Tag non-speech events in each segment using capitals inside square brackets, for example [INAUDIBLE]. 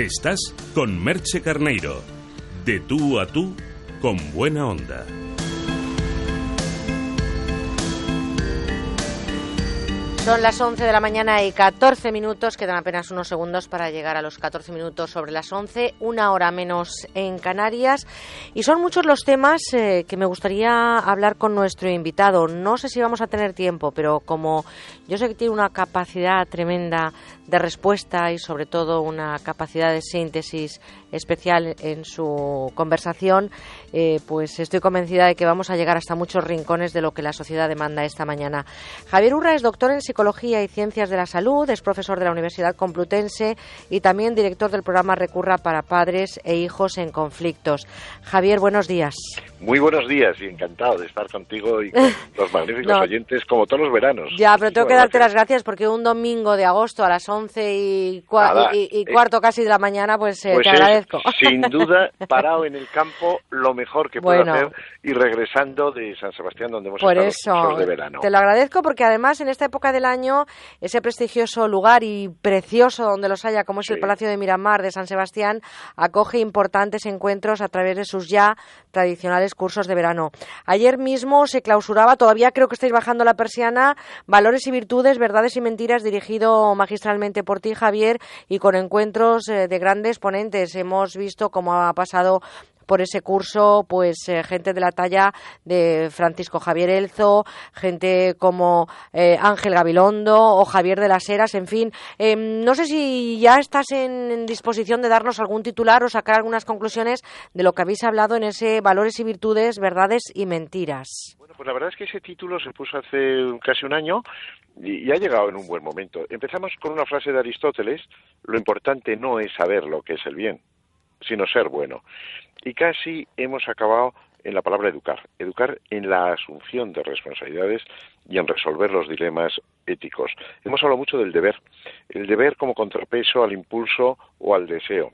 Estás con Merche Carneiro. De tú a tú, con buena onda. Son las 11 de la mañana y 14 minutos, quedan apenas unos segundos para llegar a los 14 minutos sobre las 11, una hora menos en Canarias. Y son muchos los temas eh, que me gustaría hablar con nuestro invitado. No sé si vamos a tener tiempo, pero como yo sé que tiene una capacidad tremenda de respuesta y sobre todo una capacidad de síntesis especial en su conversación, eh, pues estoy convencida de que vamos a llegar hasta muchos rincones de lo que la sociedad demanda esta mañana. Javier Urra es doctor en Psicología y Ciencias de la Salud, es profesor de la Universidad Complutense y también director del programa Recurra para Padres e Hijos en Conflictos. Javier, buenos días. Muy buenos días y encantado de estar contigo y con [LAUGHS] los magníficos oyentes como todos los veranos. Ya, pero tengo que darte las gracias porque un domingo de agosto a las 11 y, y, cuarto casi de la mañana, pues, eh, pues te agradezco. [LAUGHS] sin duda, parado en el campo, lo mejor que puedo hacer y regresando de San Sebastián, donde hemos Por estado eso, de verano. Te lo agradezco porque además en esta época del año, ese prestigioso lugar y precioso donde los haya, como es el Palacio de Miramar de San Sebastián, acoge importantes encuentros a través de sus ya tradicionales cursos de verano. Ayer mismo se clausuraba, todavía creo que estáis bajando la persiana, Valores y Virtudes, Verdades y Mentiras, dirigido magistralmente por ti, Javier, y con encuentros eh, de grandes ponentes. Hemos visto cómo ha pasado por ese curso, pues eh, gente de la talla de Francisco Javier Elzo, gente como eh, Ángel Gabilondo o Javier de las Heras, en fin. Em, no sé si ya estás en, disposición de darnos algún titular o sacar algunas conclusiones de lo que habéis hablado en ese Valores y Virtudes, Verdades y Mentiras. Bueno, pues la verdad es que ese título se puso hace casi un año y, ha llegado en un buen momento. Empezamos con una frase de Aristóteles, lo importante no es saber lo que es el bien, sino ser bueno. Y casi hemos acabado en la palabra educar, educar en la asunción de responsabilidades y en resolver los dilemas éticos. Hemos hablado mucho del deber, el deber como contrapeso al impulso o al deseo,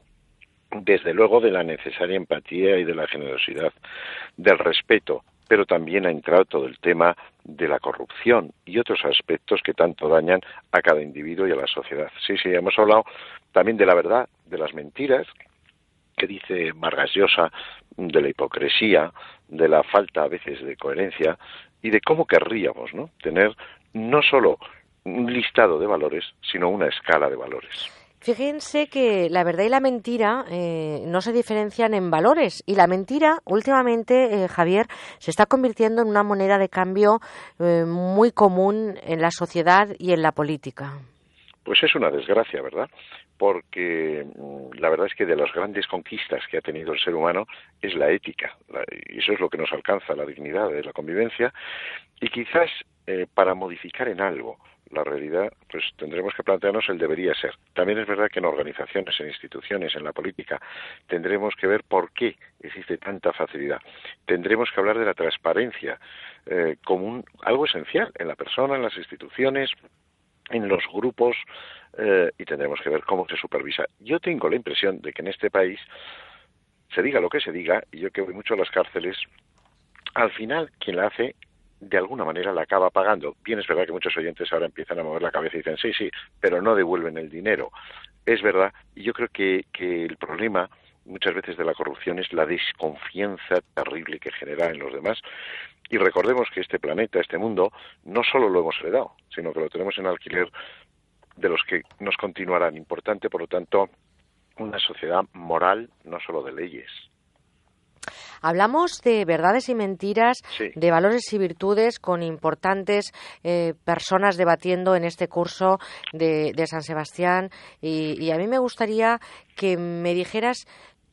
desde luego de la necesaria empatía y de la generosidad, del respeto, pero también ha entrado todo el tema de la corrupción y otros aspectos que tanto dañan a cada individuo y a la sociedad. Sí, sí, hemos hablado también de la verdad, de las mentiras, que dice Vargas Llosa, de la hipocresía, de la falta a veces de coherencia y de cómo querríamos ¿no? tener no solo un listado de valores, sino una escala de valores. Fíjense que la verdad y la mentira eh, no se diferencian en valores y la mentira últimamente, eh, Javier, se está convirtiendo en una moneda de cambio eh, muy común en la sociedad y en la política. Pues es una desgracia, ¿verdad? porque mm, la verdad es que de las grandes conquistas que ha tenido el ser humano es la ética, y eso es lo que nos alcanza, la dignidad de la convivencia, y quizás eh, para modificar en algo la realidad, pues tendremos que plantearnos el debería ser. También es verdad que en organizaciones, en instituciones, en la política, tendremos que ver por qué existe tanta facilidad. Tendremos que hablar de la transparencia eh, como algo esencial en la persona, en las instituciones, en los grupos eh, y tendremos que ver cómo se supervisa. Yo tengo la impresión de que en este país se diga lo que se diga, y yo que voy mucho a las cárceles, al final quien la hace de alguna manera la acaba pagando. Bien es verdad que muchos oyentes ahora empiezan a mover la cabeza y dicen sí, sí, pero no devuelven el dinero. Es verdad, y yo creo que, que el problema muchas veces de la corrupción es la desconfianza terrible que genera en los demás. Y recordemos que este planeta, este mundo, no solo lo hemos heredado, sino que lo tenemos en alquiler de los que nos continuarán. Importante, por lo tanto, una sociedad moral, no solo de leyes. Hablamos de verdades y mentiras, de valores y virtudes con importantes eh, personas debatiendo en este curso de, San Sebastián y, y, a mí me gustaría que me dijeras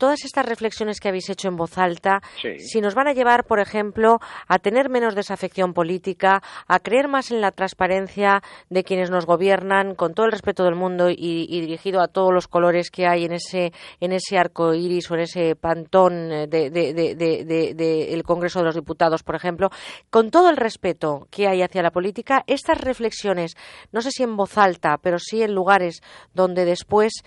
todas estas reflexiones que habéis hecho en voz alta, si nos van a llevar, por ejemplo, a tener menos desafección política, a creer más en la transparencia de quienes nos gobiernan, con todo el respeto del mundo y, dirigido a todos los colores que hay en ese, en ese arco iris o en ese pantón del de, Congreso de los Diputados, por ejemplo, con todo el respeto que hay hacia la política, estas reflexiones, no sé si en voz alta, pero sí en lugares donde después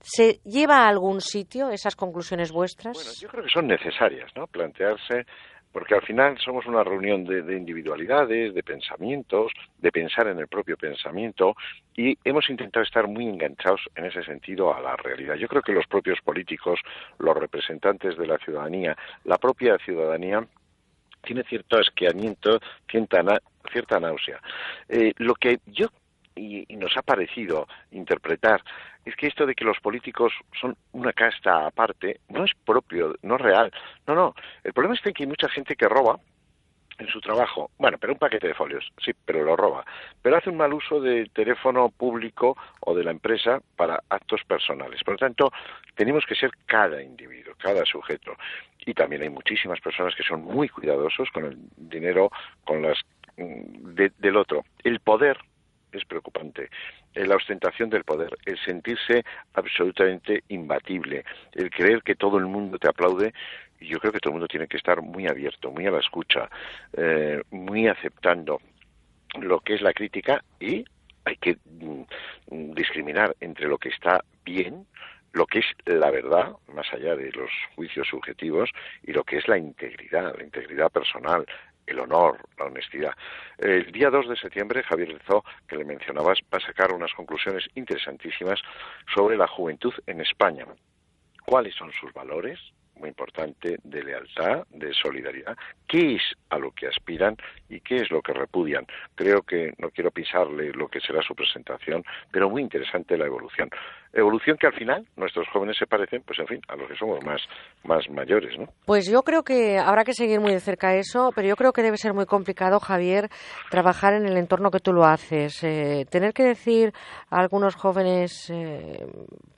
¿Se lleva a algún sitio esas conclusiones vuestras? Bueno, yo creo que son necesarias, ¿no? Plantearse porque al final somos una reunión de, individualidades, de pensamientos, de pensar en el propio pensamiento y hemos intentado estar muy enganchados en ese sentido a la realidad. Yo creo que los propios políticos, los representantes de la ciudadanía, la propia ciudadanía tiene cierto asqueamiento, cierta, cierta náusea. Eh, lo que yo y, nos ha parecido interpretar es que esto de que los políticos son una casta aparte no es propio, no es real. No, no. El problema es que hay mucha gente que roba en su trabajo. Bueno, pero un paquete de folios, sí, pero lo roba. Pero hace un mal uso del teléfono público o de la empresa para actos personales. Por lo tanto, tenemos que ser cada individuo, cada sujeto. Y también hay muchísimas personas que son muy cuidadosos con el dinero, con las mm, del otro. El poder es preocupante. Eh, la ostentación del poder, el sentirse absolutamente imbatible, el creer que todo el mundo te aplaude, yo creo que todo el mundo tiene que estar muy abierto, muy a la escucha, eh, muy aceptando lo que es la crítica y hay que mm, discriminar entre lo que está bien, lo que es la verdad, más allá de los juicios subjetivos, y lo que es la integridad, la integridad personal, el honor, la honestidad. El día 2 de septiembre, Javier Lezó, que le mencionabas, va a sacar unas conclusiones interesantísimas sobre la juventud en España. ¿Cuáles son sus valores? muy importante de lealtad, de solidaridad, qué es a lo que aspiran y qué es lo que repudian. Creo que no quiero pisarle lo que será su presentación, pero muy interesante la evolución. Evolución que al final nuestros jóvenes se parecen, pues en fin, a los que somos más, más mayores, ¿no? Pues yo creo que habrá que seguir muy de cerca eso, pero yo creo que debe ser muy complicado, Javier, trabajar en el entorno que tú lo haces. Eh, tener que decir a algunos jóvenes, eh,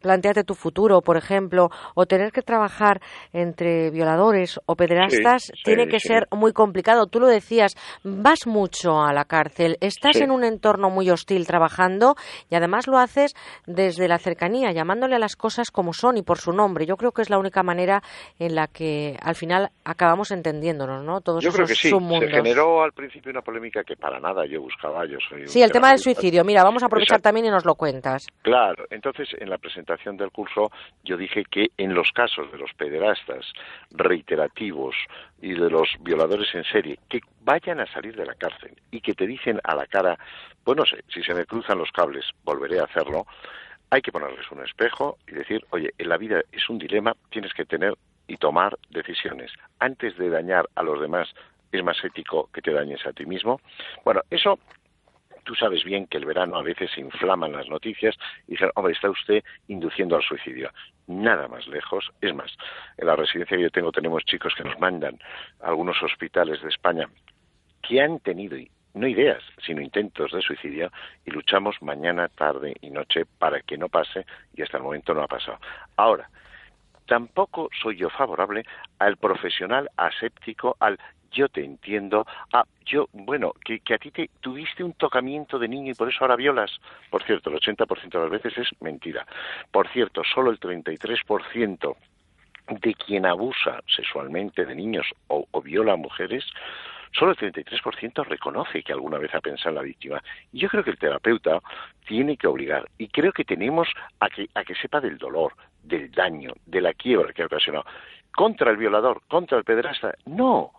planteate tu futuro, por ejemplo, o tener que trabajar entre violadores o pederastas, tiene que ser muy complicado. Tú lo decías, vas mucho a la cárcel, estás en un entorno muy hostil trabajando y además lo haces desde la cercanía llamándole a las cosas como son y por su nombre. Yo creo que es la única manera en la que al final acabamos entendiéndonos, ¿no? Todos yo creo que sí. Se generó al principio una polémica que para nada yo buscaba. Yo soy sí, el tema del suicidio. Mira, vamos a aprovechar también y nos lo cuentas. Claro. Entonces, en la presentación del curso yo dije que en los casos de los pederastas reiterativos y de los violadores en serie que vayan a salir de la cárcel y que te dicen a la cara, pues no sé, si se me cruzan los cables, volveré a hacerlo hay que ponerles un espejo y decir, oye, en la vida es un dilema, tienes que tener y tomar decisiones. Antes de dañar a los demás, es más ético que te dañes a ti mismo. Bueno, eso tú sabes bien que el verano a veces inflaman las noticias y dicen, hombre, está usted induciendo al suicidio. Nada más lejos. Es más, en la residencia que yo tengo tenemos chicos que nos mandan a algunos hospitales de España que han tenido no ideas, sino intentos de suicidio, y luchamos mañana, tarde y noche para que no pase, y hasta el momento no ha pasado. Ahora, tampoco soy yo favorable al profesional aséptico, al yo te entiendo, a yo, bueno, que, a ti te tuviste un tocamiento de niño y por eso ahora violas. Por cierto, el 80% de las veces es mentira. Por cierto, solo el 33% de quien abusa sexualmente de niños o, o viola a mujeres solo el 33% reconoce que alguna vez ha pensado en la víctima. Y yo creo que el terapeuta tiene que obligar, y creo que tenemos a que, a que sepa del dolor, del daño, de la quiebra que ha ocasionado. Contra el violador, contra el pederasta, no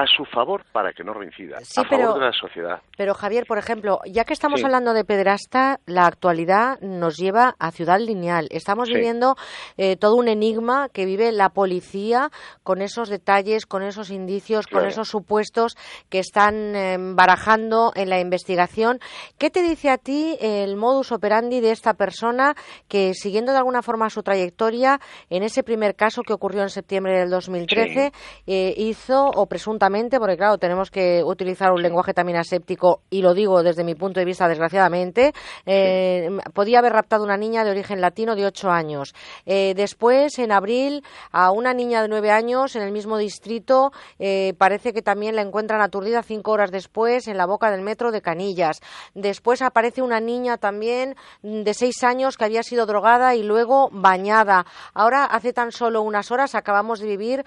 a su favor para que no reincida, a favor de la sociedad. Pero Javier, por ejemplo, ya que estamos hablando de pederasta, la actualidad nos lleva a Ciudad Lineal. Estamos viviendo eh, todo un enigma que vive la policía con esos detalles, con esos indicios, con esos supuestos que están em, barajando en la investigación. ¿Qué te dice a ti el modus operandi de esta persona que, siguiendo de alguna forma su trayectoria, en ese primer caso que ocurrió en septiembre del 2013, eh, hizo o presuntamente porque claro, tenemos que utilizar un lenguaje también aséptico, y lo digo desde mi punto de vista, desgraciadamente, eh, podía haber raptado una niña de origen latino de ocho años. Eh, después, en abril, a una niña de nueve años en el mismo distrito, eh, parece que también la encuentran aturdida cinco horas después en la boca del metro de Canillas. Después aparece una niña también de seis años que había sido drogada y luego bañada. Ahora, hace tan solo unas horas, acabamos de vivir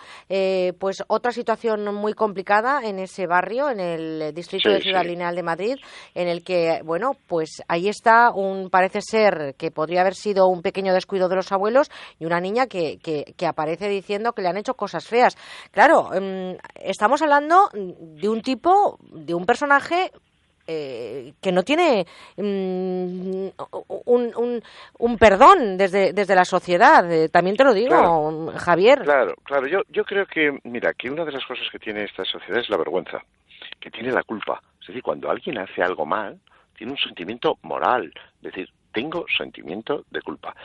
pues otra situación muy complicada en ese barrio, en el distrito de Ciudad Lineal de Madrid, en el que, bueno, pues ahí está un, parece ser que podría haber sido un pequeño descuido de los abuelos y una niña que, que, aparece diciendo que le han hecho cosas feas. Claro, em, estamos hablando de un tipo, de un personaje eh, que no tiene mm, un, un, perdón desde, desde la sociedad. Eh, también te lo digo, Javier. Claro, claro. Yo, yo creo que, mira, que una de las cosas que tiene esta sociedad es la vergüenza, que tiene la culpa. Es decir, cuando alguien hace algo mal, tiene un sentimiento moral. Es decir, tengo sentimiento de culpa.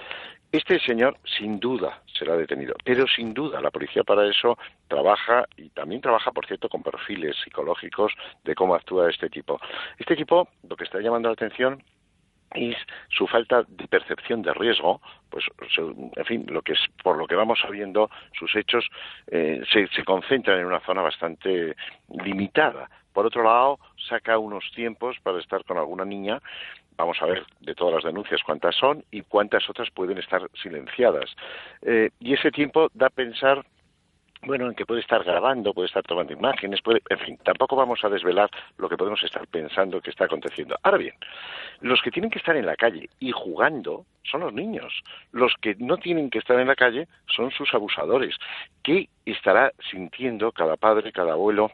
Este señor, sin duda, será detenido, pero sin duda la policía para eso trabaja y también trabaja, por cierto, con perfiles psicológicos de cómo actúa este tipo. Este tipo, lo que está llamando la atención es su falta de percepción de riesgo, pues en fin, lo que es por lo que vamos sabiendo, sus hechos eh, se, se concentran en una zona bastante limitada. Por otro lado, saca unos tiempos para estar con alguna niña vamos a ver de todas las denuncias cuántas son y cuántas otras pueden estar silenciadas. Eh, y ese tiempo da a pensar bueno, en que puede estar grabando, puede estar tomando imágenes, puede, en fin, tampoco vamos a desvelar lo que podemos estar pensando que está aconteciendo. Ahora bien, los que tienen que estar en la calle y jugando son los niños. Los que no tienen que estar en la calle son sus abusadores. ¿Qué estará sintiendo cada padre, cada abuelo,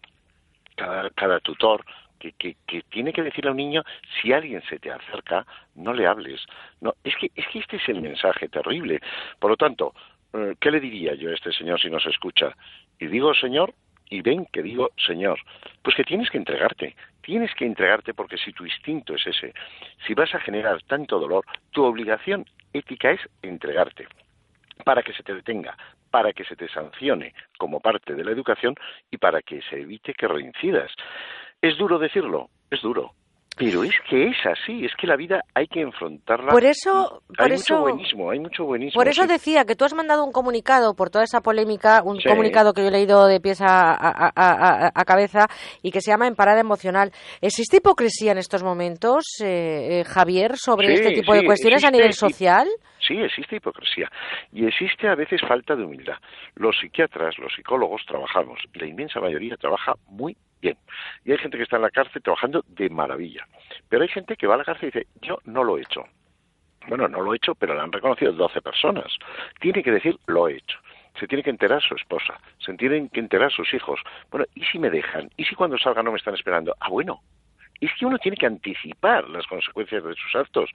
cada, cada tutor que, tiene que decirle a un niño, si alguien se te acerca, no le hables. No, es que, es que este es el mensaje terrible. Por lo tanto, eh, ¿qué le diría yo a este señor si nos escucha? Y digo, señor, y ven que digo, señor, pues que tienes que entregarte, tienes que entregarte porque si tu instinto es ese, si vas a generar tanto dolor, tu obligación ética es entregarte para que se te detenga, para que se te sancione como parte de la educación y para que se evite que reincidas. Es duro decirlo, es duro. Pero es que es así, es que la vida hay que enfrentarla. Por eso, hay mucho buenismo, hay mucho buenismo. Por eso decía que tú has mandado un comunicado por toda esa polémica, un comunicado que yo he leído de pies a, cabeza y que se llama En parada emocional. ¿Existe hipocresía en estos momentos, eh, eh, Javier, sobre este tipo de cuestiones a nivel social? Sí, existe hipocresía y existe a veces falta de humildad. Los psiquiatras, los psicólogos trabajamos, la inmensa mayoría trabaja muy bien. Y hay gente que está en la cárcel trabajando de maravilla. Pero hay gente que va a la cárcel y dice, yo no lo he hecho. Bueno, no lo he hecho, pero lo han reconocido 12 personas. Tiene que decir, lo he hecho. Se tiene que enterar su esposa, se tienen que enterar sus hijos. Bueno, ¿y si me dejan? ¿Y si cuando salga no me están esperando? Ah, bueno, es que uno tiene que anticipar las consecuencias de sus actos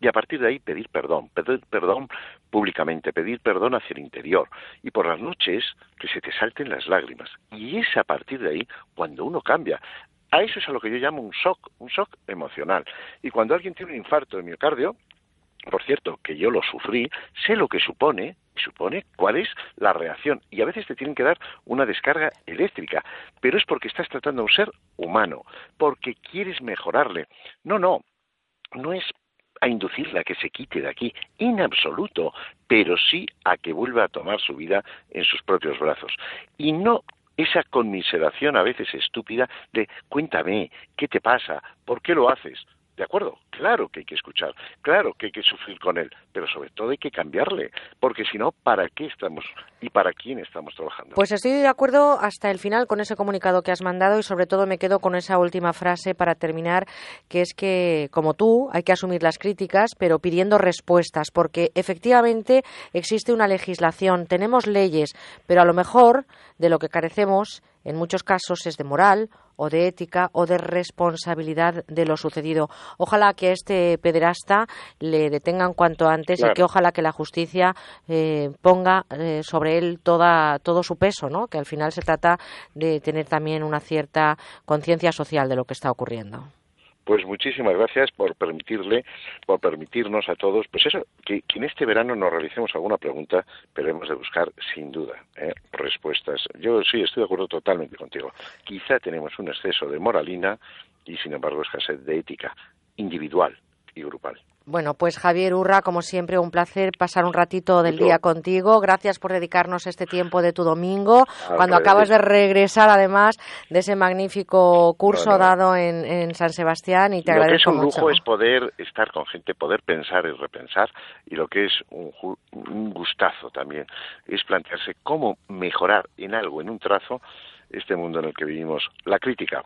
y a partir de ahí pedir perdón, pedir perdón públicamente, pedir perdón hacia el interior y por las noches que se te salten las lágrimas. Y es a partir de ahí cuando uno cambia. A eso es a lo que yo llamo un shock, un shock emocional. Y cuando alguien tiene un infarto de miocardio, por cierto, que yo lo sufrí, sé lo que supone supone cuál es la reacción. Y a veces te tienen que dar una descarga eléctrica, pero es porque estás tratando a un ser humano, porque quieres mejorarle. No, no, no es a inducirla a que se quite de aquí, en absoluto, pero sí a que vuelva a tomar su vida en sus propios brazos. Y no esa conmiseración a veces estúpida de cuéntame, ¿qué te pasa? ¿Por qué lo haces? De acuerdo, claro que hay que escuchar, claro que hay que sufrir con él, pero sobre todo hay que cambiarle, porque si no, ¿para qué estamos y para quién estamos trabajando? Pues estoy de acuerdo hasta el final con ese comunicado que has mandado y sobre todo me quedo con esa última frase para terminar, que es que, como tú, hay que asumir las críticas, pero pidiendo respuestas, porque efectivamente existe una legislación, tenemos leyes, pero a lo mejor de lo que carecemos en muchos casos es de moral o de ética o de responsabilidad de lo sucedido. Ojalá que a este pederasta le detengan cuanto antes y que ojalá que la justicia eh, ponga eh, sobre él toda, todo su peso, ¿no? que al final se trata de tener también una cierta conciencia social de lo que está ocurriendo. Pues muchísimas gracias por permitirle, por permitirnos a todos, pues eso, que, en este verano nos realicemos alguna pregunta, pero hemos de buscar sin duda ¿eh? respuestas. Yo sí estoy de acuerdo totalmente contigo. Quizá tenemos un exceso de moralina y sin embargo escasez de ética individual y grupal. Bueno, pues Javier Urra, como siempre, un placer pasar un ratito del día contigo. Gracias por dedicarnos este tiempo de tu domingo, cuando acabas de regresar, además, de ese magnífico curso dado en, San Sebastián y te lo agradezco que es un lujo es poder estar con gente, poder pensar y repensar, y lo que es un, un gustazo también es plantearse cómo mejorar en algo, en un trazo, este mundo en el que vivimos. La crítica,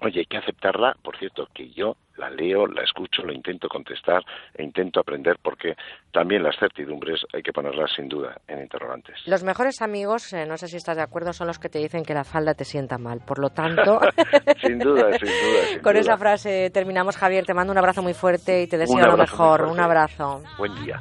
Oye, hay que aceptarla, por cierto, que yo la leo, la escucho, lo intento contestar e intento aprender porque también las certidumbres hay que ponerlas sin duda en interrogantes. Los mejores amigos, eh, no sé si estás de acuerdo, son los que te dicen que la falda te sienta mal. Por lo tanto, [LAUGHS] sin duda, sin duda. [LAUGHS] con esa frase terminamos, Javier. Te mando un abrazo muy fuerte y te deseo lo mejor. Un abrazo. Buen día.